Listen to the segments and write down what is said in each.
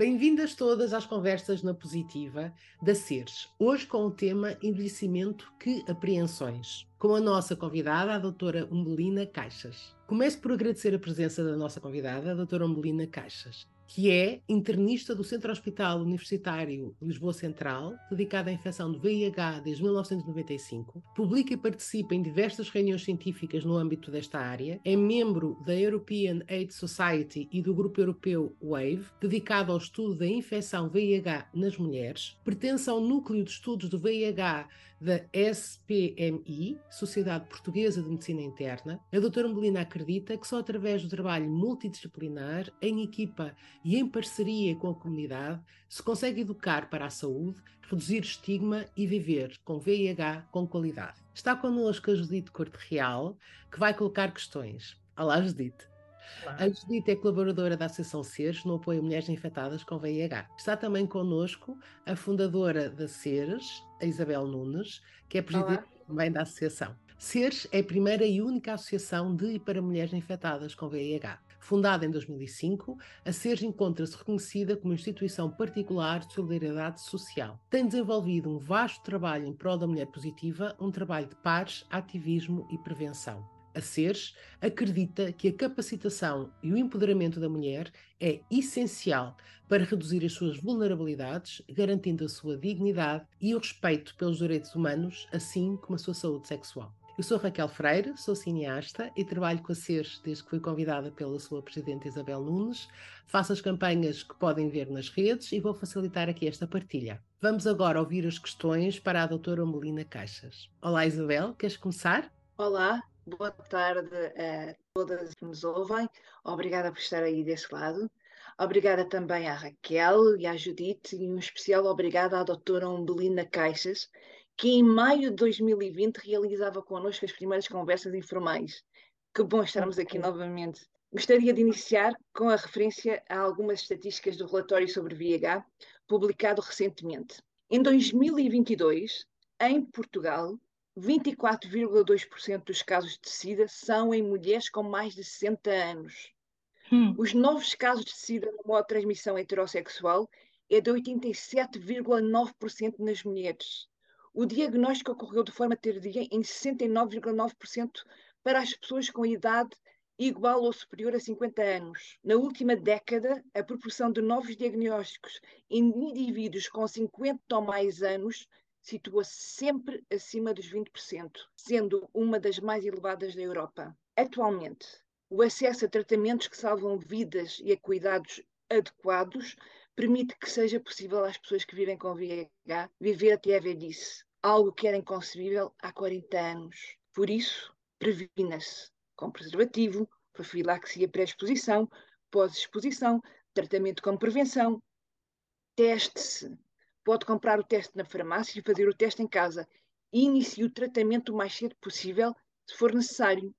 Bem-vindas todas às conversas na positiva da Seres, hoje com o tema envelhecimento que apreensões, com a nossa convidada, a doutora Umbelina Caixas. Começo por agradecer a presença da nossa convidada, a doutora Umbelina Caixas que é internista do Centro Hospital Universitário Lisboa Central, dedicado à infecção do VIH desde 1995, publica e participa em diversas reuniões científicas no âmbito desta área, é membro da European AIDS Society e do Grupo Europeu WAVE, dedicado ao estudo da infecção VIH nas mulheres, pertence ao núcleo de estudos do VIH da SPMI, Sociedade Portuguesa de Medicina Interna, a doutora Melina acredita que só através do trabalho multidisciplinar, em equipa e em parceria com a comunidade, se consegue educar para a saúde, reduzir estigma e viver com VIH com qualidade. Está connosco a Judite Corte Real, que vai colocar questões. Olá, Judite. A Judite é colaboradora da Associação Seres no apoio a mulheres infectadas com VIH. Está também connosco a fundadora da Seres, a Isabel Nunes, que é presidente também da associação. Seres é a primeira e única associação de e para mulheres infectadas com VIH. Fundada em 2005, a SERS encontra-se reconhecida como instituição particular de solidariedade social. Tem desenvolvido um vasto trabalho em prol da mulher positiva, um trabalho de pares, ativismo e prevenção a seres, acredita que a capacitação e o empoderamento da mulher é essencial para reduzir as suas vulnerabilidades, garantindo a sua dignidade e o respeito pelos direitos humanos, assim como a sua saúde sexual. Eu sou Raquel Freire, sou cineasta e trabalho com a SERS desde que fui convidada pela sua presidente Isabel Nunes. Faço as campanhas que podem ver nas redes e vou facilitar aqui esta partilha. Vamos agora ouvir as questões para a doutora Melina Caixas. Olá Isabel, queres começar? Olá, Boa tarde a todas que nos ouvem. Obrigada por estar aí desse lado. Obrigada também à Raquel e à Judite e um especial obrigada à doutora Umbelina Caixas, que em maio de 2020 realizava connosco as primeiras conversas informais. Que bom estarmos aqui novamente. Gostaria de iniciar com a referência a algumas estatísticas do relatório sobre VIH, publicado recentemente. Em 2022, em Portugal, 24,2% dos casos de SIDA são em mulheres com mais de 60 anos. Hum. Os novos casos de SIDA de transmissão heterossexual é de 87,9% nas mulheres. O diagnóstico ocorreu de forma tardia em 69,9% para as pessoas com idade igual ou superior a 50 anos. Na última década, a proporção de novos diagnósticos em indivíduos com 50 ou mais anos situa-se sempre acima dos 20%, sendo uma das mais elevadas da Europa. Atualmente, o acesso a tratamentos que salvam vidas e a cuidados adequados permite que seja possível às pessoas que vivem com VIH viver até a velhice, algo que era inconcebível há 40 anos. Por isso, previna-se com preservativo, profilaxia pré-exposição, pós-exposição, tratamento com prevenção. Teste-se Pode comprar o teste na farmácia e fazer o teste em casa. E inicie o tratamento o mais cedo possível, se for necessário.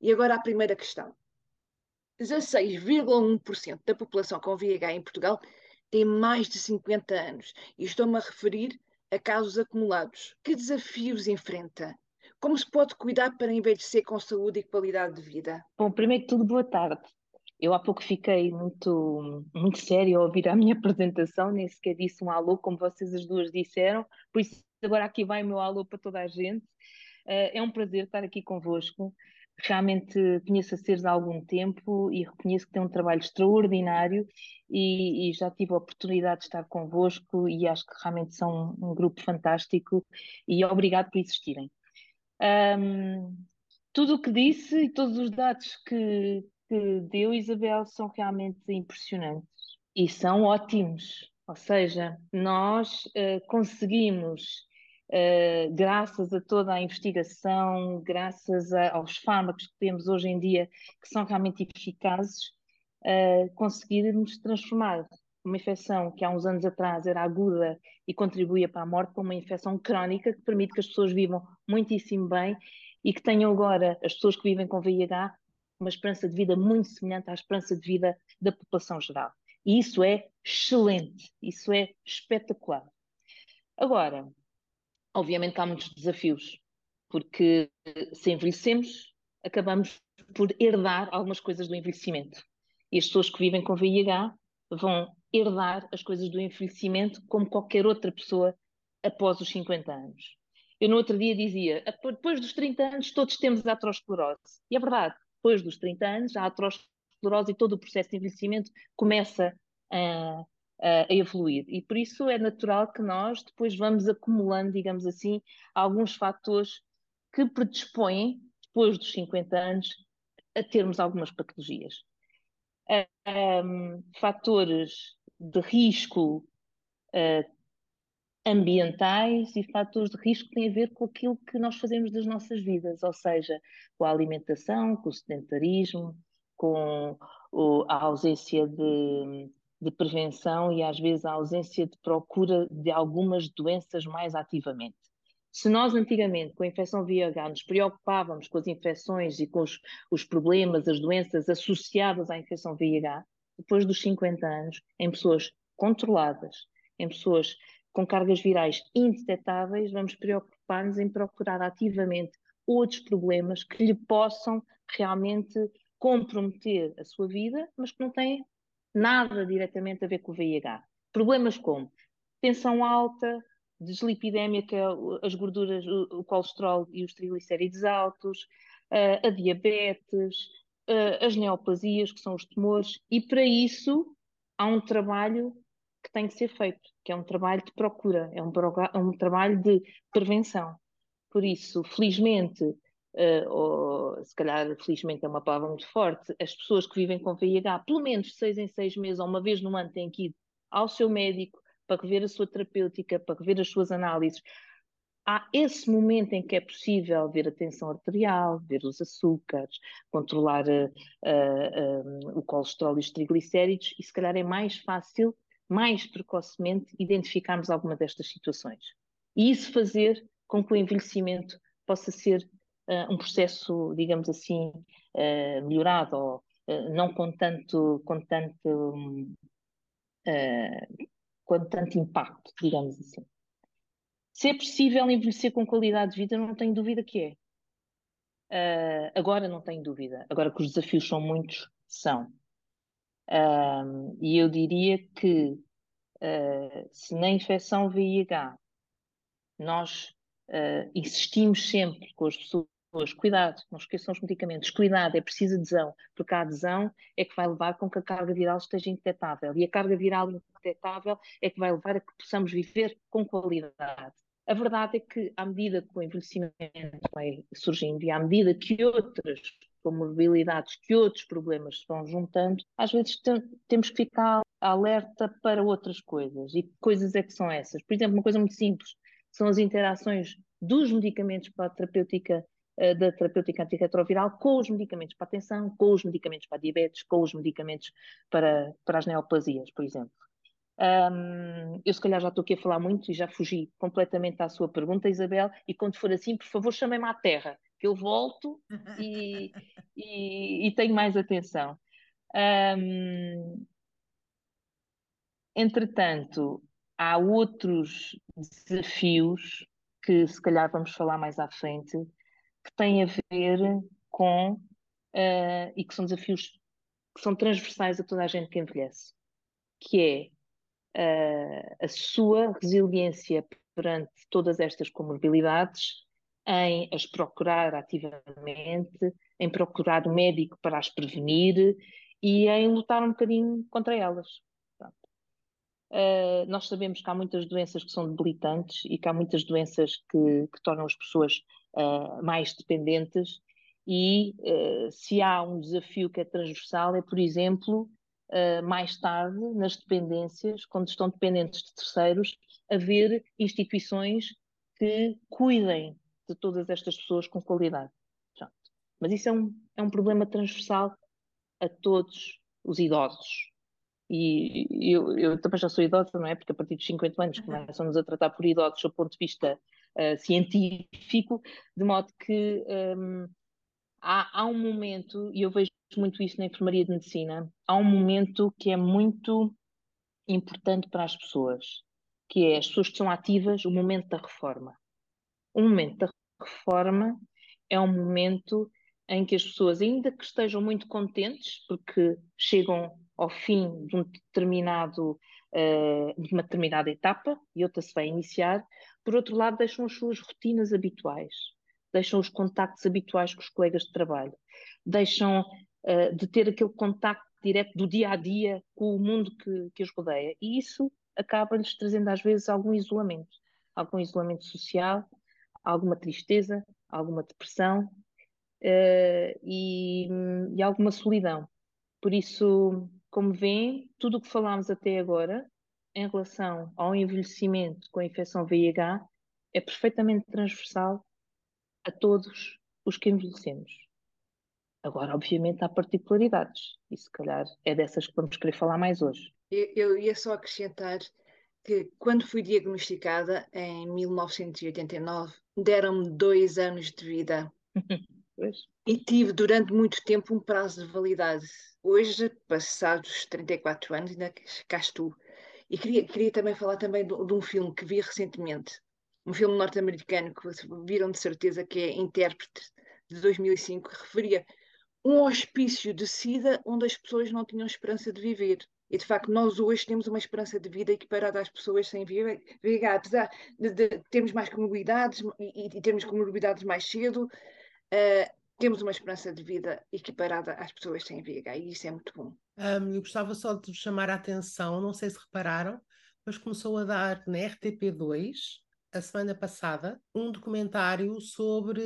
E agora a primeira questão. 16,1% da população com VIH em Portugal tem mais de 50 anos. E estou-me a referir a casos acumulados. Que desafios enfrenta? Como se pode cuidar para envelhecer com saúde e qualidade de vida? Bom, primeiro de tudo, boa tarde. Eu há pouco fiquei muito, muito séria a ouvir a minha apresentação, nem sequer disse um alô, como vocês as duas disseram, por isso agora aqui vai o meu alô para toda a gente. Uh, é um prazer estar aqui convosco. Realmente conheço a Seres há algum tempo e reconheço que tem um trabalho extraordinário e, e, já tive a oportunidade de estar convosco e acho que realmente são um grupo fantástico e obrigado por existirem. Um, tudo o que disse e todos os dados que, que deu Isabel são realmente impressionantes e são ótimos. Ou seja, nós uh, conseguimos, uh, graças a toda a investigação, graças a, aos fármacos que temos hoje em dia, que são realmente eficazes, uh, conseguirmos transformar uma infecção que há uns anos atrás era aguda e contribuía para a morte para uma infecção crónica que permite que as pessoas vivam muitíssimo bem e que tenham agora, as pessoas que vivem com VIH, uma esperança de vida muito semelhante à esperança de vida da população geral. E isso é excelente, isso é espetacular. Agora, obviamente há muitos desafios, porque se envelhecemos, acabamos por herdar algumas coisas do envelhecimento. E as pessoas que vivem com VIH vão herdar as coisas do envelhecimento como qualquer outra pessoa após os 50 anos. Eu no outro dia dizia, depois dos 30 anos todos temos aterosclerose. E é verdade, depois dos 30 anos a aterosclerose e todo o processo de envelhecimento começa a, a, evoluir. E por isso é natural que nós depois vamos acumulando, digamos assim, alguns fatores que predispõem, depois dos 50 anos, a termos algumas patologias. Um, fatores de risco uh, ambientais e fatores de risco que têm a ver com aquilo que nós fazemos das nossas vidas, ou seja, com a alimentação, com o sedentarismo, com a ausência de, de prevenção e às vezes a ausência de procura de algumas doenças mais ativamente. Se nós antigamente, com a infecção VIH, nos preocupávamos com as infecções e com os, os problemas, as doenças associadas à infecção VIH, depois dos 50 anos, em pessoas controladas, em pessoas com cargas virais indetetáveis, vamos preocupar-nos em procurar ativamente outros problemas que lhe possam realmente comprometer a sua vida, mas que não têm nada diretamente a ver com o VIH. Problemas como tensão alta, deslipidemia, que é as gorduras, o, colesterol e os triglicéridos altos, a diabetes, as neoplasias, que são os tumores, e para isso há um trabalho que tem que ser feito, que é um trabalho de procura, é um, é um trabalho de prevenção. Por isso, felizmente, uh, ou se calhar felizmente é uma palavra muito forte, as pessoas que vivem com VIH, pelo menos seis em seis meses ou uma vez no ano, têm que ir ao seu médico para ver a sua terapêutica, para ver as suas análises. Há esse momento em que é possível ver a tensão arterial, ver os açúcares, controlar uh, uh, o colesterol e os triglicéridos, e se calhar é mais fácil mais precocemente identificarmos alguma destas situações. E isso fazer com que o envelhecimento possa ser uh, um processo, digamos assim, uh, melhorado, ou uh, não com tanto, com tanto, um, com tanto impacto, digamos assim. Se é possível envelhecer com qualidade de vida, não tenho dúvida que é. agora não tenho dúvida. Agora que os desafios são muitos, são. Um, e eu diria que uh, se na infecção VIH nós uh, insistimos sempre com as pessoas, cuidado, não esqueçam os medicamentos, cuidado, é preciso adesão, porque a adesão é que vai levar com que a carga viral esteja indetetável, e a carga viral indetetável é que vai levar a que possamos viver com qualidade. A verdade é que, à medida que o envelhecimento vai surgindo e à medida que outras comorbilidades, que outros problemas se vão juntando, às vezes temos que ficar alerta para outras coisas. E que coisas é que são essas? Por exemplo, uma coisa muito simples, são as interações dos medicamentos para a terapêutica eh, da terapêutica antirretroviral com os medicamentos para a tensão, com os medicamentos para a diabetes, com os medicamentos para, para as neoplasias, por exemplo. Um, eu se calhar já estou aqui a falar muito e já fugi completamente à sua pergunta, Isabel, e quando for assim, por favor, chamem-me à terra, que eu volto e, e, e tenho mais atenção. Um, entretanto, há outros desafios que se calhar vamos falar mais à frente, que têm a ver com uh, e que são desafios que são transversais a toda a gente que envelhece, que é a sua resiliência perante todas estas comorbilidades, em as procurar ativamente, em procurar o médico para as prevenir e em lutar um bocadinho contra elas. Uh, nós sabemos que há muitas doenças que são debilitantes e que há muitas doenças que, que tornam as pessoas uh, mais dependentes e uh, se há um desafio que é transversal é, por exemplo, mais tarde, nas dependências, quando estão dependentes de terceiros, haver instituições que cuidem de todas estas pessoas com qualidade. Pronto. Mas isso é um, é um problema transversal a todos os idosos. E eu, eu também já sou idosa, não é? Porque a partir dos 50 anos começam-nos a tratar por idosos do ponto de vista uh, científico, de modo que um, há, há um momento, e eu vejo muito isso na enfermaria de medicina, há um momento que é muito importante para as pessoas, que é as pessoas que são ativas, o momento da reforma. O momento da reforma é um momento em que as pessoas, ainda que estejam muito contentes, porque chegam ao fim de um determinado uh, de uma determinada etapa e outra se vai iniciar. Por outro lado, deixam as suas rotinas habituais, deixam os contactos habituais com os colegas de trabalho, deixam uh, de ter aquele contacto direto do dia a dia com o mundo que, que os rodeia. E isso acaba-lhes trazendo às vezes algum isolamento, algum isolamento social, alguma tristeza, alguma depressão uh, e, e, alguma solidão. Por isso, como veem, tudo o que falámos até agora em relação ao envelhecimento com a infecção VIH é perfeitamente transversal a todos os que envelhecemos. Agora, obviamente, há particularidades, e se calhar é dessas que vamos querer falar mais hoje. Eu, eu ia só acrescentar que, quando fui diagnosticada, em 1989, deram-me dois anos de vida. e tive durante muito tempo um prazo de validade. Hoje, passados 34 anos, ainda cá estou. E queria, queria também falar também de, de um filme que vi recentemente, um filme norte-americano que viram de certeza que é Intérprete, de 2005, que referia um hospício de SIDA onde as pessoas não tinham esperança de viver. E de facto, nós hoje temos uma esperança de vida equiparada às pessoas sem VIH, apesar de, de termos mais comorbidades e, e termos comorbidades mais cedo, uh, temos uma esperança de vida equiparada às pessoas sem VIH e isso é muito bom. Um, eu gostava só de chamar a atenção, não sei se repararam, mas começou a dar na RTP2 a semana passada um documentário sobre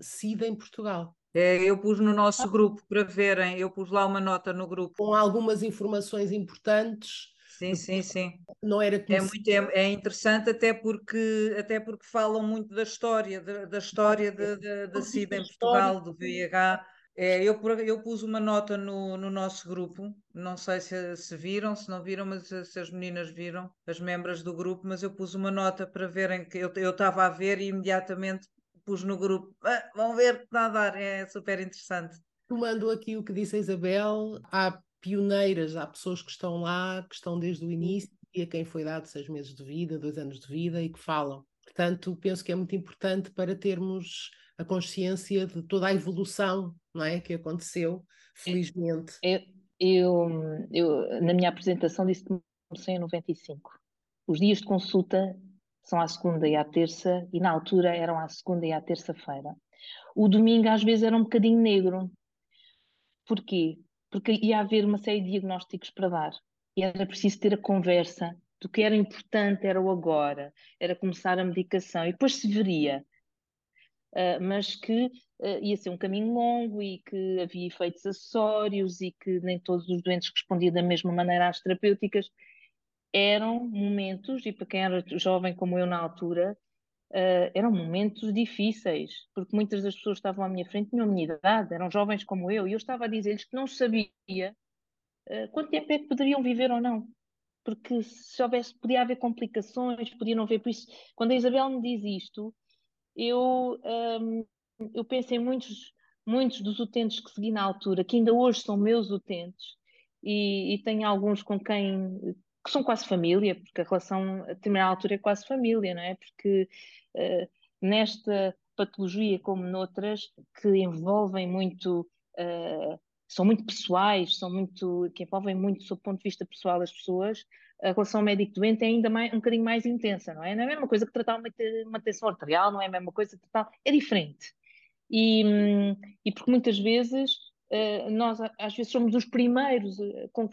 SIDA em Portugal. É, eu pus no nosso ah. grupo para verem, eu pus lá uma nota no grupo. Com algumas informações importantes. Sim, sim, sim. Não era é, muito, é, é, interessante até porque, até porque falam muito da história, da, da história da SIDA em Portugal, do VIH. É, eu, eu pus uma nota no, no nosso grupo, não sei se, se viram, se não viram, mas se as meninas viram, as membros do grupo, mas eu pus uma nota para verem que eu estava a ver e imediatamente pus no grupo. Ah, vão ver que está a dar, é super interessante. Tomando aqui o que disse a Isabel, há pioneiras, há pessoas que estão lá, que estão desde o início e a quem foi dado seis meses de vida, dois anos de vida e que falam. Portanto, penso que é muito importante para termos a consciência de toda a evolução não é, que aconteceu, felizmente. Eu, eu, eu na minha apresentação disse que comecei em 95. Os dias de consulta são à segunda e à terça, e na altura eram à segunda e à terça-feira. O domingo às vezes era um bocadinho negro. Porquê? Porque ia haver uma série de diagnósticos para dar. E era preciso ter a conversa do que era importante era o agora, era começar a medicação, e depois se veria. Uh, mas que uh, ia ser um caminho longo e que havia efeitos acessórios e que nem todos os doentes respondiam da mesma maneira às terapêuticas eram momentos, e para quem era jovem como eu na altura, uh, eram momentos difíceis, porque muitas das pessoas que estavam à minha frente tinham a minha idade, eram jovens como eu, e eu estava a dizer-lhes que não sabia uh, quanto tempo é que poderiam viver ou não. Porque se houvesse, podia haver complicações, podia não haver. Por isso, quando a Isabel me diz isto, eu, um, ehm, eu penso em muitos, muitos dos utentes que segui na altura, que ainda hoje são meus utentes, e, e tenho alguns com quem que são quase família, porque a relação a determinada altura é quase família, não é? Porque uh, nesta patologia, como noutras, que envolvem muito, uh, são muito pessoais, são muito, que envolvem muito, do ponto de vista pessoal, as pessoas, a relação médico-doente é ainda mais, um bocadinho mais intensa, não é? Não é a mesma coisa que tratar uma, uma tensão arterial, não é a mesma coisa que tratar, é diferente. E, hum, e porque muitas vezes nós às vezes somos os primeiros, uh, com uh,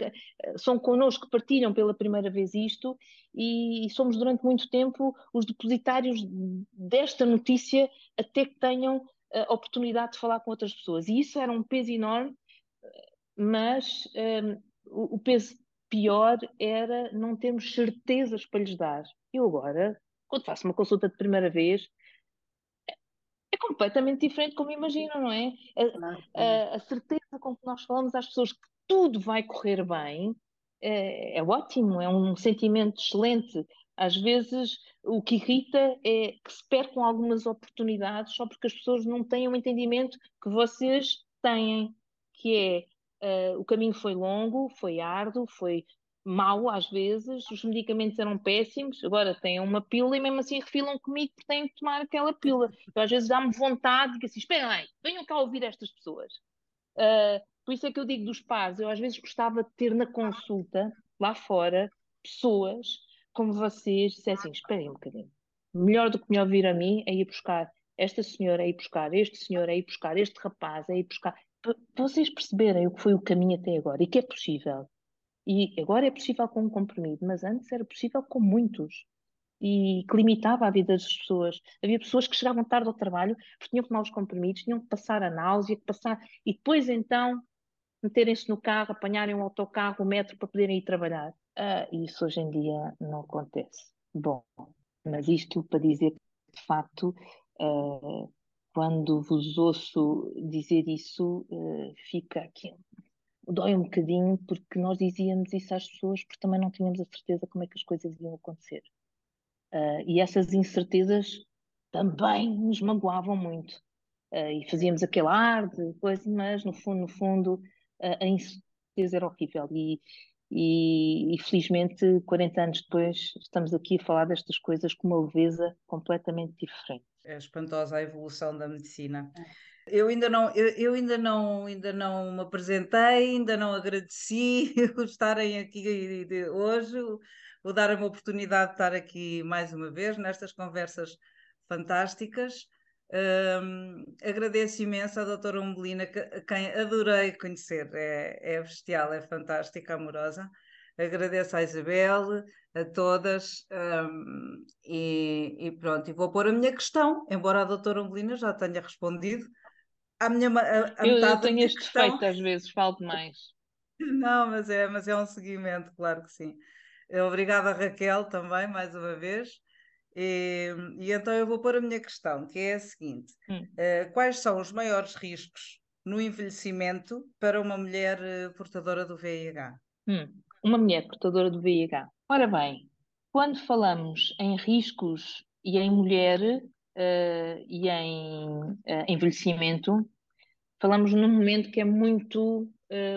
são connosco que partilham pela primeira vez isto e, e, somos durante muito tempo os depositários desta notícia até que tenham a oportunidade de falar com outras pessoas. E isso era um peso enorme, mas o, o peso pior era não termos certezas para lhes dar. Eu agora, quando faço uma consulta de primeira vez, completamente diferente como imaginam, não é? A, a, a, certeza com que nós falamos às pessoas que tudo vai correr bem é, é, ótimo, é um sentimento excelente. Às vezes o que irrita é que se percam algumas oportunidades só porque as pessoas não têm o um entendimento que vocês têm, que é uh, o caminho foi longo, foi árduo, foi mau às vezes, os medicamentos eram péssimos, agora têm uma pílula e mesmo assim refilam comigo porque têm que tomar aquela pílula. Então, às vezes dá-me vontade, digo assim, espera aí, venham cá ouvir estas pessoas. Uh, Por isso é que eu digo dos pares, eu às vezes gostava de ter na consulta, lá fora, pessoas como vocês dissessem, esperem um bocadinho, melhor do que me ouvir a mim é ir buscar esta senhora, é ir buscar este senhor, é ir buscar este rapaz, é ir buscar... Para vocês perceberem o que foi o caminho até agora e que é possível. E agora é possível com um comprimido, mas antes era possível com muitos e que limitava a vida das pessoas. Havia pessoas que chegavam tarde ao trabalho porque tinham que tomar os comprimidos, tinham que passar a náusea, que passar e depois então meterem-se no carro, apanharem um autocarro, o metro para poderem ir trabalhar. Ah, isso hoje em dia não acontece. Bom, mas isto para dizer que, de facto, ah, quando vos ouço dizer isso, ah, fica aqui. Dói um bocadinho, porque nós dizíamos isso às pessoas, porque também não tínhamos a certeza como é que as coisas iam acontecer. Uh, e essas incertezas também nos magoavam muito. Uh, e fazíamos aquele ar de coisa, mas no fundo, no fundo, uh, a incerteza era horrível. E, e, e, felizmente, 40 anos depois, estamos aqui a falar destas coisas com uma leveza completamente diferente. É espantosa a evolução da medicina. Eu ainda não, eu, eu, ainda não, ainda não me apresentei, ainda não agradeci estarem aqui hoje vou dar uma oportunidade de estar aqui mais uma vez nestas conversas fantásticas. Um, agradeço imenso à doutora Umbelina, que, quem adorei conhecer, é, é bestial, é fantástica, amorosa. Agradeço à Isabel, a todas, um, e, e, pronto, e vou pôr a minha questão, embora a doutora Umbelina já tenha respondido. A minha, a, a eu, eu tenho este questão... defeito às vezes, falo demais. Não, mas é, mas é um seguimento, claro que sim. Obrigada, Raquel, também, mais uma vez. E, e, então eu vou pôr a minha questão, que é a seguinte: hum. uh, quais são os maiores riscos no envelhecimento para uma mulher uh, portadora do VIH? Hum. Uma mulher portadora do VIH. Ora bem, quando falamos em riscos e em mulher uh, e em envelhecimento, falamos num momento que é muito,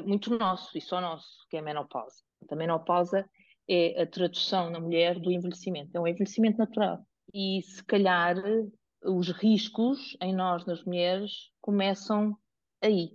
muito nosso e só nosso, que é a menopausa. A menopausa é a tradução na mulher do envelhecimento. É um envelhecimento natural. E se calhar os riscos em nós, nas mulheres, começam aí.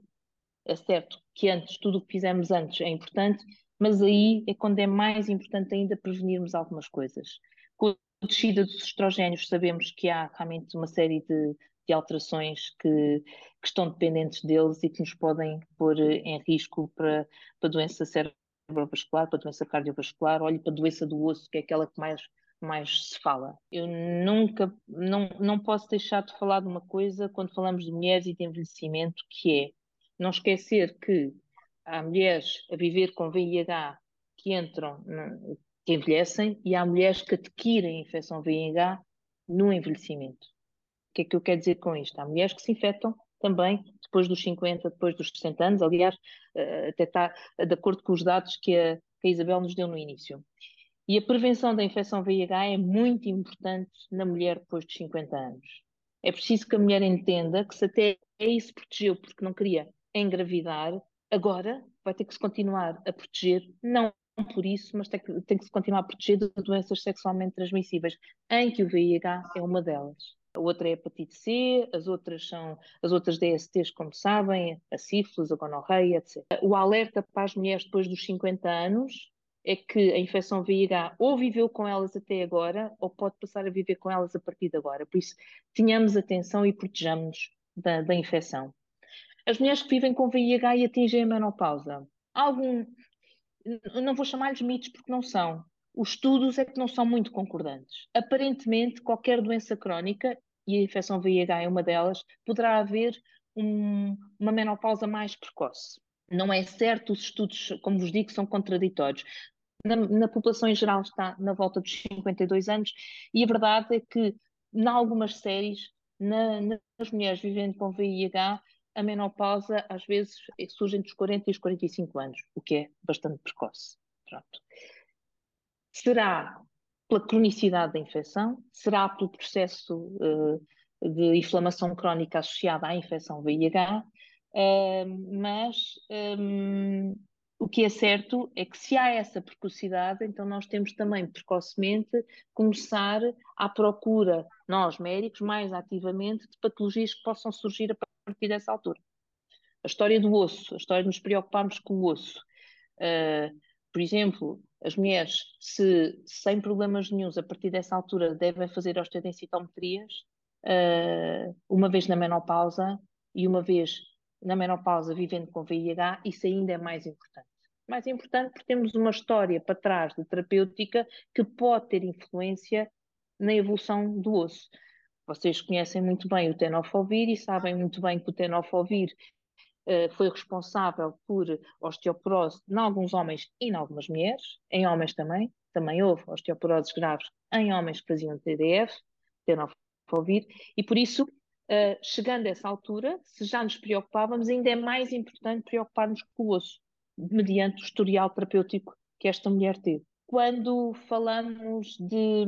É certo que antes, tudo o que fizemos antes é importante, mas aí é quando é mais importante ainda prevenirmos algumas coisas. Com a descida dos estrogénios, sabemos que há realmente uma série de, alterações que, que, estão dependentes deles e que nos podem pôr em risco para, para doença cerebrovascular, para doença cardiovascular, olhe para a doença do osso, que é aquela que mais, mais se fala. Eu nunca, não, não posso deixar de falar de uma coisa quando falamos de mulheres e de envelhecimento, que é não esquecer que há mulheres a viver com VIH que entram, que envelhecem, e há mulheres que adquirem infecção VIH no envelhecimento. O que é que eu quero dizer com isto? Há mulheres que se infectam também depois dos 50, depois dos 60 anos, aliás, eh, até está de acordo com os dados que a, que a Isabel nos deu no início. E a prevenção da infecção VIH é muito importante na mulher depois dos 50 anos. É preciso que a mulher entenda que se até aí se protegeu porque não queria engravidar, agora vai ter que se continuar a proteger, não por isso, mas tem que, tem que se continuar a proteger de doenças sexualmente transmissíveis, em que o VIH é uma delas a outra é a hepatite C, as outras são as outras DSTs, como sabem, a sífilis, a gonorreia, etc. O alerta para as mulheres depois dos 50 anos é que a infecção VIH ou viveu com elas até agora ou pode passar a viver com elas a partir de agora. Por isso, tenhamos atenção e protejamos da, da infecção. As mulheres que vivem com VIH e atingem a menopausa, algum, não vou chamar-lhes mitos porque não são, os estudos é que não são muito concordantes. Aparentemente, qualquer doença crónica, e a infecção VIH é uma delas, poderá haver um, uma menopausa mais precoce. Não é certo, os estudos, como vos digo, são contraditórios. Na, na, população em geral está na volta dos 52 anos, e a verdade é que, em algumas séries, na, nas mulheres vivendo com VIH, a menopausa às vezes surge entre os 40 e os 45 anos, o que é bastante precoce. Pronto. Será pela cronicidade da infecção? Será pelo processo uh, de inflamação crónica associada à infecção VIH? Uh, eh, mas um, o que é certo é que se há essa precocidade, então nós temos também precocemente começar à procura, nós médicos, mais ativamente, de patologias que possam surgir a partir dessa altura. A história do osso, a história de nos preocuparmos com o osso. Uh, por exemplo, as mulheres, se sem problemas nenhums, a partir dessa altura, devem fazer osteodensitometrias, uh, uma vez na menopausa e uma vez na menopausa vivendo com VIH, isso ainda é mais importante. Mais importante porque temos uma história para trás de terapêutica que pode ter influência na evolução do osso. Vocês conhecem muito bem o tenofovir e sabem muito bem que o tenofovir foi responsável por osteoporose em alguns homens e em algumas mulheres, em homens também, também houve osteoporoses graves em homens que faziam TDF, tenofovir, e por isso Uh, chegando a essa altura, se já nos preocupávamos, ainda é mais importante preocupar-nos com o osso, mediante o historial terapêutico que esta mulher teve. Quando falamos de,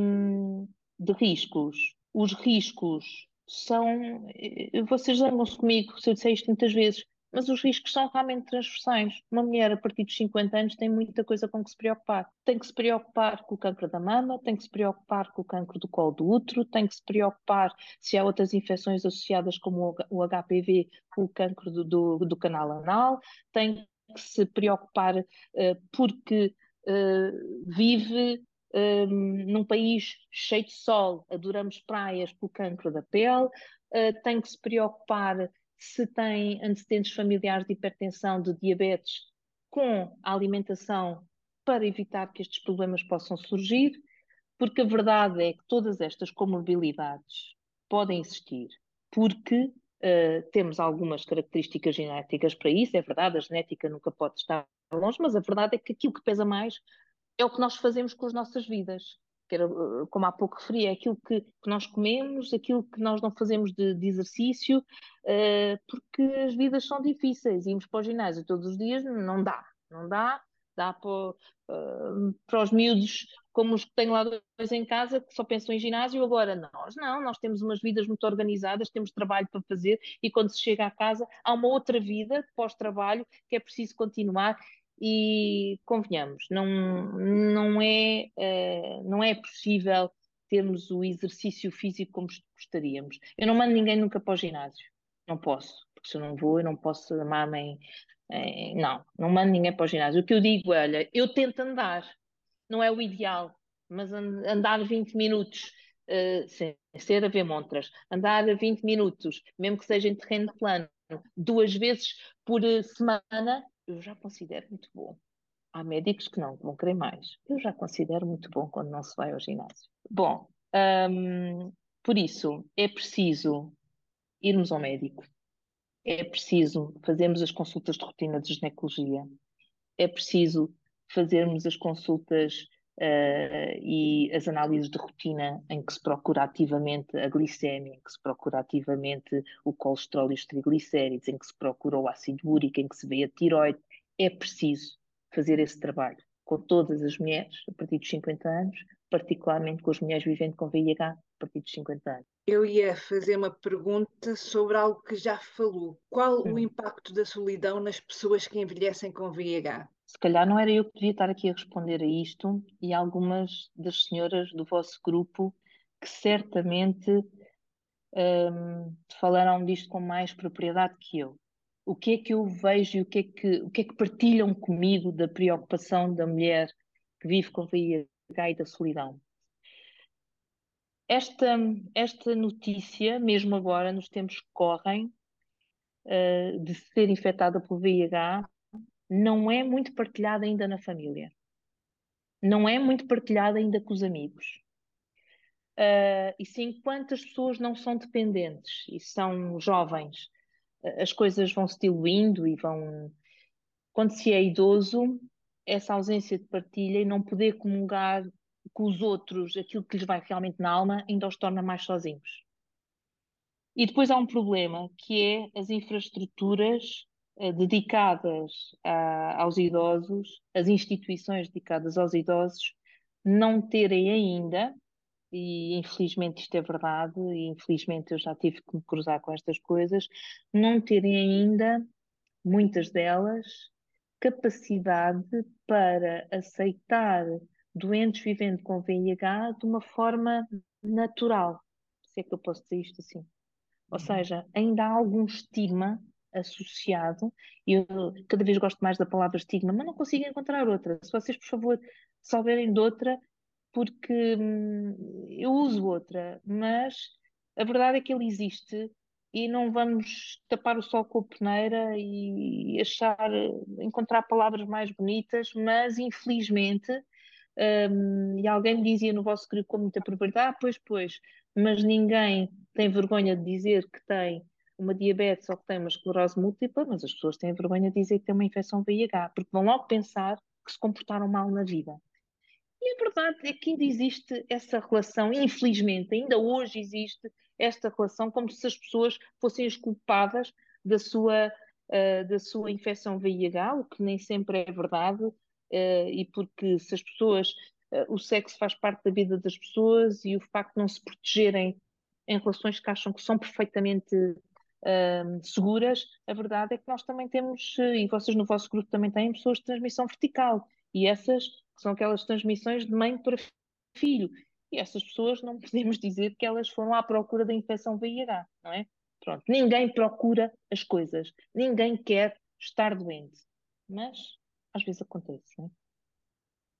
de riscos, os riscos são. Eh, vocês zangam-se comigo se eu disser isto muitas vezes, mas os riscos são realmente transversais. Uma mulher a partir dos 50 anos tem muita coisa com que se preocupar. Tem que se preocupar com o cancro da mama, tem que se preocupar com o cancro do colo do útero, tem que se preocupar se há outras infecções associadas como o HPV, com o cancro do, do, do canal anal, tem que se preocupar uh, porque uh, vive um, num país cheio de sol, adoramos praias pelo cancro da pele, uh, tem que se preocupar se tem antecedentes familiares de hipertensão, de diabetes, com a alimentação para evitar que estes problemas possam surgir, porque a verdade é que todas estas comorbilidades podem existir, porque uh, temos algumas características genéticas para isso, é verdade, a genética nunca pode estar longe, mas a verdade é que aquilo que pesa mais é o que nós fazemos com as nossas vidas. Era, eh, como há pouco referi, é aquilo que, que nós comemos, aquilo que nós não fazemos de, de exercício, uh, porque as vidas são difíceis. Irmos para o ginásio todos os dias não dá, não dá. Dá para, uh, para os miúdos como os que tenho lá dois em casa que só pensam em ginásio, agora nós não, nós temos umas vidas muito organizadas, temos trabalho para fazer e quando se chega à casa há uma outra vida pós-trabalho que é preciso continuar e convenhamos, não, não, é, uh, não é possível termos o exercício físico como gostaríamos. Eu não mando ninguém nunca para o ginásio, não posso, porque se eu não vou, eu não posso amar-me em, em, Não, não mando ninguém para o ginásio. O que eu digo é, olha, eu tento andar, não é o ideal, mas andar 20 minutos uh, sem ser a ver montras, andar 20 minutos, mesmo que seja em terreno plano, duas vezes por eh, semana, eu já considero muito bom. Há médicos que não vão querer mais. Eu já considero muito bom quando não se vai ao ginásio. Bom, hum, por isso é preciso irmos ao médico, é preciso fazermos as consultas de rotina de ginecologia, é preciso fazermos as consultas uh, e as análises de rotina em que se procura ativamente a glicemia, em que se procura ativamente o colesterol e os triglicéridos, em que se procura o ácido úrico, em que se vê a tiroide. É preciso fazer esse trabalho com todas as mulheres a partir dos 50 anos, particularmente com as mulheres vivendo com VIH a partir dos 50 anos. Eu ia fazer uma pergunta sobre algo que já falou. Qual hum. o impacto da solidão nas pessoas que envelhecem com VIH? se calhar não era eu que devia estar aqui a responder a isto e algumas das senhoras do vosso grupo que certamente um, falaram disto com mais propriedade que eu. O que é que eu vejo e o que é que, o que, é que partilham comigo da preocupação da mulher que vive com VIH e da solidão? Esta, esta notícia, mesmo agora, nos tempos que correm, uh, de ser infectada por VIH, não é muito partilhada ainda na família. Não é muito partilhada ainda com os amigos. Uh, e se enquanto as pessoas não são dependentes e são jovens, as coisas vão se diluindo e vão. Quando se é idoso, essa ausência de partilha e não poder comungar com os outros aquilo que lhes vai realmente na alma ainda os torna mais sozinhos. E depois há um problema que é as infraestruturas eh, dedicadas a, aos idosos, as instituições dedicadas aos idosos, não terem ainda, e infelizmente isto é verdade, e infelizmente eu já tive que me cruzar com estas coisas, não terem ainda, muitas delas, capacidade para aceitar doentes vivendo com VIH de uma forma natural. Se é que eu posso dizer isto assim. Ou uhum. seja, ainda há algum estigma associado, e eu cada vez gosto mais da palavra estigma, mas não consigo encontrar outra. Se vocês, por favor, souberem de outra, porque hum, eu uso outra, mas a verdade é que ele existe e não vamos tapar o sol com a peneira e achar, encontrar palavras mais bonitas, mas infelizmente, um, e alguém me dizia no vosso grupo com muita propriedade, ah, pois, pois, mas ninguém tem vergonha de dizer que tem uma diabetes ou que tem uma esclerose múltipla, mas as pessoas têm vergonha de dizer que tem uma infecção VIH, porque vão logo pensar que se comportaram mal na vida. E a verdade é que ainda existe essa relação, infelizmente, ainda hoje existe esta relação como se as pessoas fossem as culpadas da sua, uh, da sua infecção VIH, o que nem sempre é verdade, uh, e porque se as pessoas, uh, o sexo faz parte da vida das pessoas e o facto de não se protegerem em relações que acham que são perfeitamente seguras, a verdade é que nós também temos, e vocês no vosso grupo também têm, pessoas de transmissão vertical, e essas são aquelas transmissões de mãe para filho. E essas pessoas não podemos dizer que elas foram à procura da infecção VIH, não é? Pronto, ninguém procura as coisas, ninguém quer estar doente, mas às vezes acontece, não é?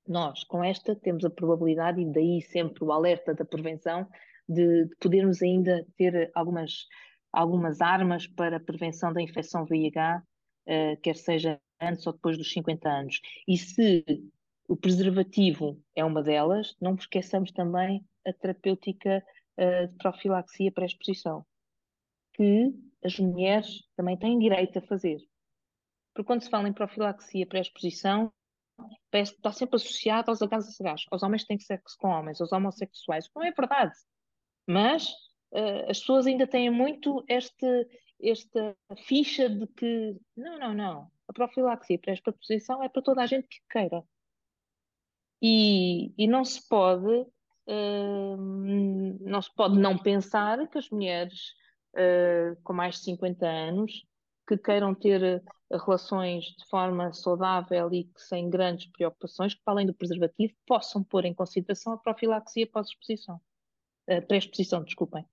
Nós, com esta, temos a probabilidade, e daí sempre o alerta da prevenção, de, de podermos ainda ter algumas, algumas armas para a prevenção da infecção VIH, uh, eh, quer seja antes ou depois dos 50 anos. E se o preservativo é uma delas, não esqueçamos também a terapêutica uh, de profilaxia pré-exposição, que as mulheres também têm direito a fazer. Porque quando se fala em profilaxia pré-exposição, está sempre associado aos gases gás, aos homens têm sexo com homens, aos homossexuais. Não é verdade. Mas uh, as pessoas ainda têm muito este, esta ficha de que, não, não, não, a profilaxia pré-exposição é para toda a gente que queira. E, e não se pode uh, não se pode não pensar que as mulheres uh, com mais de 50 anos que queiram ter relações de forma saudável e que sem grandes preocupações, que para além do preservativo possam pôr em consideração a profilaxia pós-exposição, uh, pré-exposição, desculpem.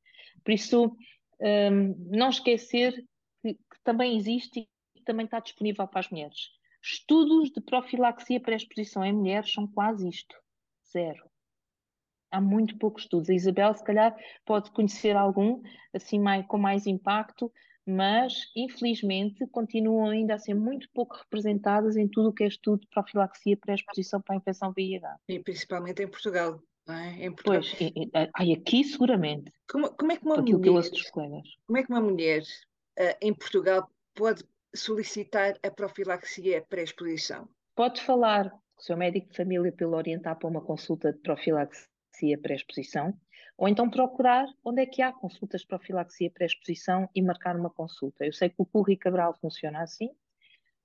Por isso, um, não esquecer que, que também existe e que também está disponível para as mulheres. Estudos de profilaxia pré-exposição em mulheres são quase isto. Zero. Há muito poucos estudos. A Isabel, se calhar, pode conhecer algum, assim, mais, com mais impacto, mas, infelizmente, continuam ainda a ser muito pouco representadas em tudo o que é estudo de profilaxia pré-exposição para a infecção VIH. E principalmente em Portugal. É? Portugal. Pois, ai, aqui seguramente. Como, como é que uma mulher, que Como é que uma mulher uh, em Portugal pode solicitar a profilaxia pré-exposição? Pode falar com o seu médico de família para orientar para uma consulta de profilaxia pré-exposição, ou então procurar onde é que há consultas de profilaxia pré-exposição e marcar uma consulta. Eu sei que o Purri Cabral funciona assim,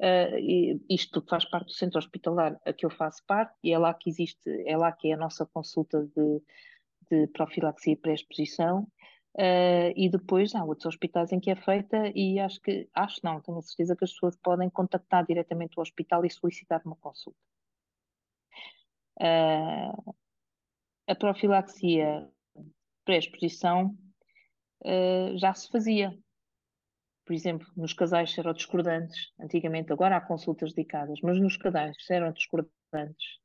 uh, isto faz parte do centro hospitalar a que eu faço parte, e é lá que existe, é lá que é a nossa consulta de, de profilaxia pré-exposição, Uh, e depois há outros hospitais em que é feita e acho que, acho não, tenho a certeza que as pessoas podem contactar diretamente o hospital e solicitar uma consulta. Uh, a profilaxia pré-exposição uh, já se fazia. Por exemplo, nos casais serodiscordantes, antigamente, agora há consultas dedicadas, mas nos casais serodiscordantes,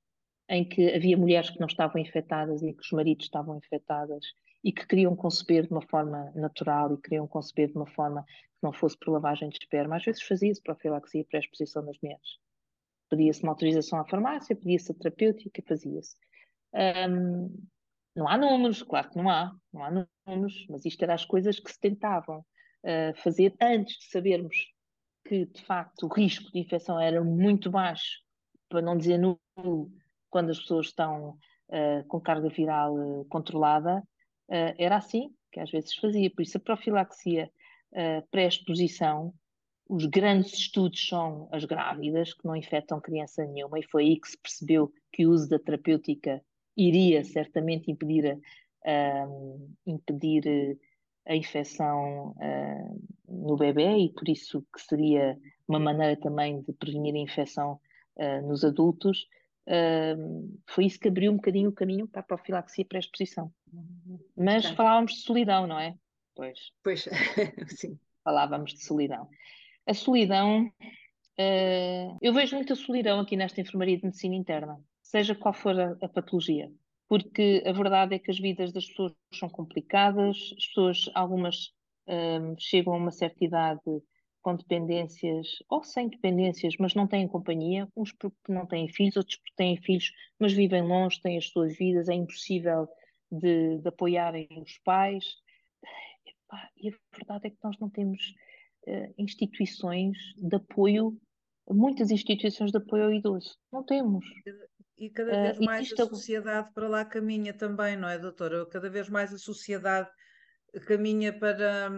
em que havia mulheres que não estavam infectadas e que os maridos estavam infectadas e que queriam conceber de uma forma natural e queriam conceber de uma forma que não fosse por lavagem de esperma. Às vezes fazia-se profilaxia para a exposição das mulheres. Pedia-se uma autorização à farmácia, pedia-se a terapêutica, fazia-se. Um, não há números, claro que não há, não há números, mas isto eram as coisas que se tentavam uh, fazer antes de sabermos que, de facto, o risco de infecção era muito baixo, para não dizer nulo, quando as pessoas estão uh, com carga viral uh, controlada, uh, era assim que às vezes fazia. Por isso, a profilaxia uh, pré-exposição, os grandes estudos são as grávidas, que não infectam criança nenhuma, e foi aí que se percebeu que o uso da terapêutica iria certamente impedir, uh, impedir a infecção no bebê e por isso que seria uma maneira também de prevenir a infecção nos adultos foi isso que abriu um bocadinho o caminho para a profilaxia pré-exposição. Mas falávamos de solidão, não é? Pois. Pois, sim. Falávamos de solidão. A solidão, uh, eu vejo muita solidão aqui nesta enfermaria de medicina interna, seja qual for a, a patologia porque a verdade é que as vidas das pessoas são complicadas, as pessoas, algumas um, chegam a uma certa idade com dependências ou sem dependências, mas não têm companhia, uns porque não têm filhos, outros porque têm filhos, mas vivem longe, têm as suas vidas, é impossível de, de apoiarem os pais. E a verdade é que nós não temos uh, instituições de apoio, muitas instituições de apoio ao idoso. Não temos. E cada vez uh, mais a sociedade para lá caminha também, não é, doutora? Cada vez mais a sociedade caminha para,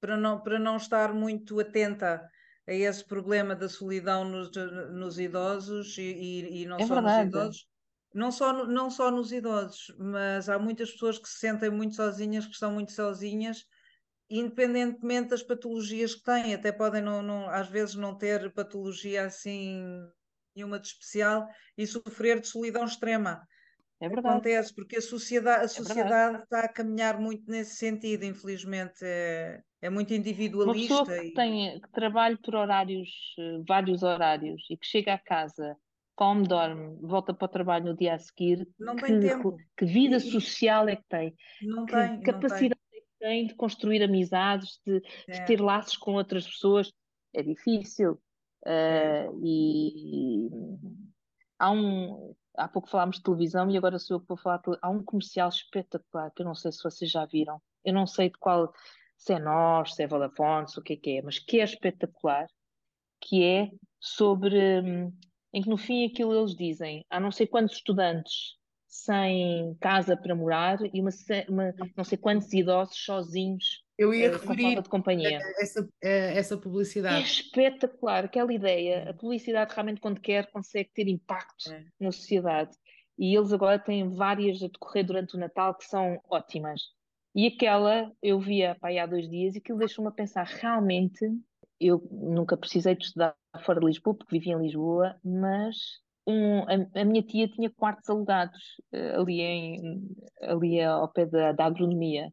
para, não, para não estar muito atenta a esse problema da solidão nos, nos idosos e, e, e não é só verdade. nos idosos. Não só, não só nos idosos, mas há muitas pessoas que se sentem muito sozinhas, que estão muito sozinhas, independentemente das patologias que têm, até podem não, não, às vezes não ter patologia assim nenhuma de especial e sofrer de solidão extrema. É verdade. Acontece, porque a sociedade, a é sociedade está a caminhar muito nesse sentido, infelizmente. É, é muito individualista. Uma pessoa que, e... tem, que trabalha por horários, eh, vários horários, e que chega à casa, come, dorme, volta para o trabalho no dia a seguir, não que, tem tempo. que vida social é que tem? Não que tem. capacidade não tem. é que tem de construir amizades, de, é. de ter laços com outras pessoas? É difícil. Uh, e há um. Há pouco falámos de televisão e agora sou eu que vou falar. Há um comercial espetacular que eu não sei se vocês já viram. Eu não sei de qual, se é nós, se é Vodafone, se o que é que é, mas que é espetacular, que é sobre. Um, em que no fim aquilo eles dizem, há não sei quantos estudantes sem casa para morar e uma, uma não sei quantos idosos sozinhos eu ia uh, referir de companhia. Essa, essa publicidade. É espetacular, aquela ideia. A publicidade realmente, quando quer, consegue ter impacto é. na sociedade. E eles agora têm várias a decorrer durante o Natal que são ótimas. E aquela eu via há dois dias e aquilo deixou-me a pensar realmente. Eu nunca precisei de estudar fora de Lisboa, porque vivia em Lisboa, mas um, a, a, minha tia tinha quartos alugados uh, ali, em, ali ao pé da, da agronomia.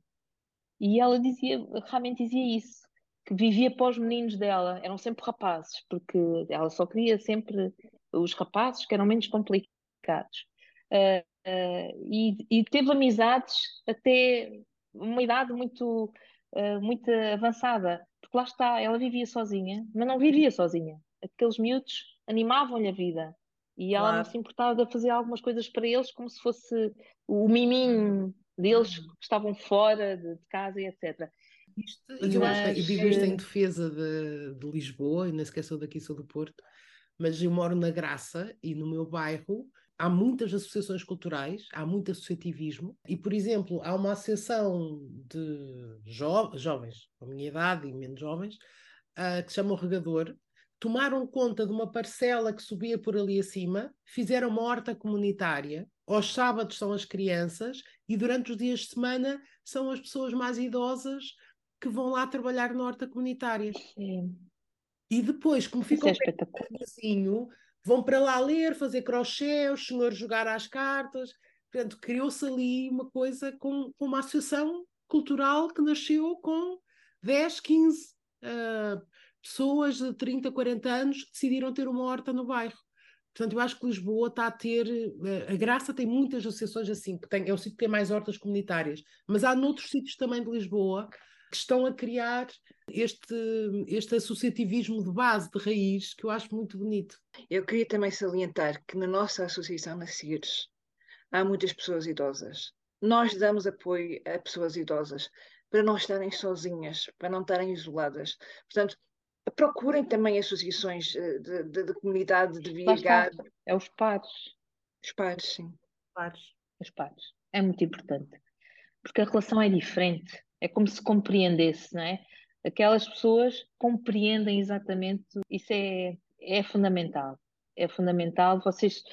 E ela dizia, realmente dizia isso, que vivia para os meninos dela, eram sempre rapazes, porque ela só queria sempre os rapazes que eram menos complicados. Uh, uh, e, e, teve amizades até uma idade muito, uh, muito avançada, porque lá está, ela vivia sozinha, mas não vivia sozinha. Aqueles miúdos animavam-lhe a vida. E ela claro. não se importava de fazer algumas coisas para eles como se fosse o miminho deles uhum. que estavam fora de, de casa e etc. Isto, mas, eu acho que digo isto em eh, defesa de, de Lisboa, e nem sequer sou daqui, sou do Porto, mas eu moro na Graça e no meu bairro há muitas associações culturais, há muito associativismo, e, por exemplo, há uma associação de jo jovens, com a minha idade e menos jovens, uh, que se chama o Regador, tomaram conta de uma parcela que subia por ali acima, fizeram uma horta comunitária aos sábados são as crianças e durante os dias de semana são as pessoas mais idosas que vão lá trabalhar na horta comunitária. Sim. E depois, como ficam é vizinho, vão para lá ler, fazer crochê, os senhores jogar às cartas. Portanto, criou-se ali uma coisa com, com, uma associação cultural que nasceu com 10, 15 uh, pessoas de 30, 40 anos decidiram ter uma horta no bairro. Portanto, eu acho que Lisboa está a ter. Eh, a Graça tem muitas associações assim, que tem, é o sítio que tem mais hortas comunitárias, mas há noutros sítios também de Lisboa que estão a criar este, este associativismo de base, de raiz, que eu acho muito bonito. Eu queria também salientar que na nossa associação na CIRS há muitas pessoas idosas. Nós damos apoio a pessoas idosas para não estarem sozinhas, para não estarem isoladas. Portanto, procurem também associações eh, de, de, de comunidade de VIH. É os pares. Os pares, sim. Pares. Os pares. É muito importante. Porque a relação é diferente. É como se compreendesse, não é? Aquelas pessoas compreendem exatamente. Isso é, é fundamental. É fundamental. Vocês,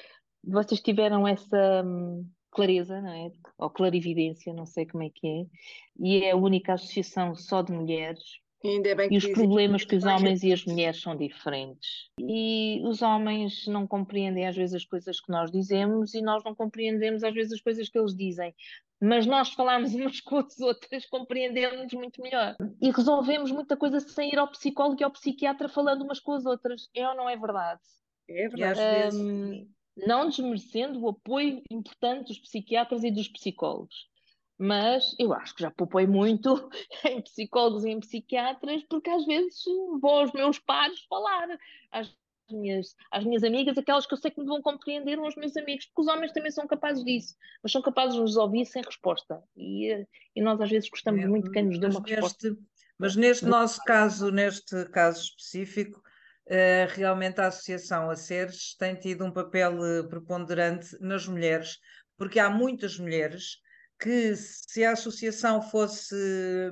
vocês tiveram essa hum, clareza, não é? Ou clarividência, não sei como é que é. E é a única associação só de mulheres e os problemas que os homens e as mulheres são diferentes. E os homens não compreendem às vezes as coisas que nós dizemos e nós não compreendemos às vezes as coisas que eles dizem. Mas nós falamos umas com as outras, compreendemos muito melhor. E resolvemos muita coisa sem ir ao psicólogo e ao psiquiatra falando umas com as outras. É ou não é verdade? É verdade. Um, não desmerecendo o apoio importante dos psiquiatras e dos psicólogos mas eu acho que já poupei muito em psicólogos e em psiquiatras, porque às vezes vou aos meus pares falar, às minhas, às minhas amigas, aquelas que eu sei que me vão compreender, ou aos meus amigos, porque os homens também são capazes disso, mas são capazes de nos ouvir sem resposta. E, e nós às vezes gostamos é, muito de quem nos dê uma neste, resposta. Mas neste nosso caso, neste caso específico, Uh, realmente a Associação Aceres tem tido um papel uh, preponderante nas mulheres, porque há muitas mulheres que se a associação fosse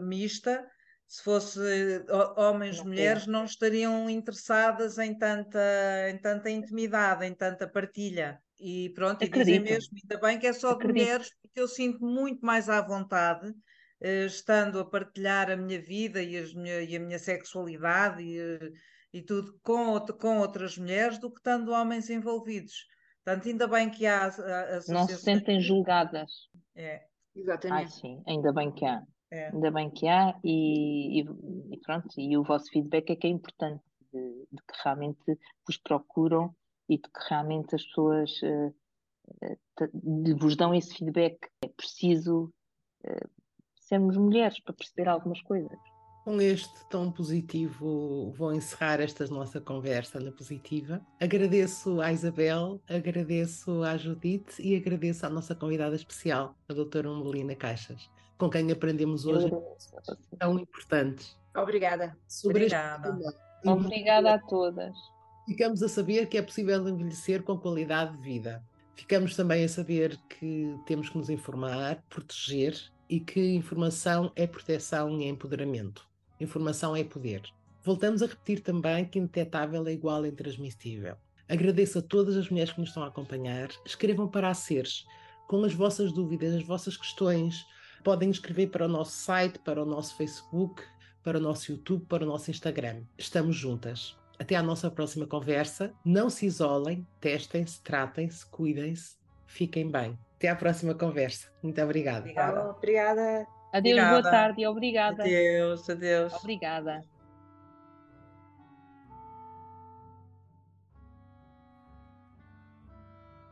mista, se fosse homens e mulheres, não estariam interessadas em tanta, em tanta intimidade, em tanta partilha. E pronto, Acredito. e dizem mesmo, ainda bem que é só de mulheres, porque eu sinto muito mais à vontade, eh, estando a partilhar a minha vida e, minha, e a minha sexualidade e, eh, e tudo com, com outras mulheres, do que estando homens envolvidos. Portanto, ainda bem que há. A, a não se sentem julgadas. É. Exatamente. Ah, sim, ainda bem que há. É. Ainda bem que há e, e, e, pronto, e o vosso feedback é que é importante, de, de, que realmente vos procuram e de que realmente as pessoas uh, uh, vos dão esse feedback. É preciso uh, sermos mulheres para perceber algumas coisas. Com este tom positivo, vou encerrar esta nossa conversa na positiva. Agradeço à Isabel, agradeço à Judite e agradeço à nossa convidada especial, a doutora Umbelina Caixas, com quem aprendemos hoje tão importantes. Obrigada. Sobre Obrigada. Obrigada a todas. Ficamos a saber que é possível envelhecer com qualidade de vida. Ficamos também a saber que temos que nos informar, proteger e que informação é proteção e é empoderamento. Informação é poder. Voltamos a repetir também que indetetável é igual a intransmissível. Agradeço a todas as mulheres que nos estão a acompanhar. Escrevam para a Seres com as vossas dúvidas, as vossas questões. Podem escrever para o nosso site, para o nosso Facebook, para o nosso YouTube, para o nosso Instagram. Estamos juntas. Até à nossa próxima conversa. Não se isolem, testem-se, tratem-se, cuidem-se, fiquem bem. Até à próxima conversa. Muito obrigada. Obrigada. obrigada. Adeus, Obrigada. boa tarde e obrigada. Adeus, adeus. Obrigada.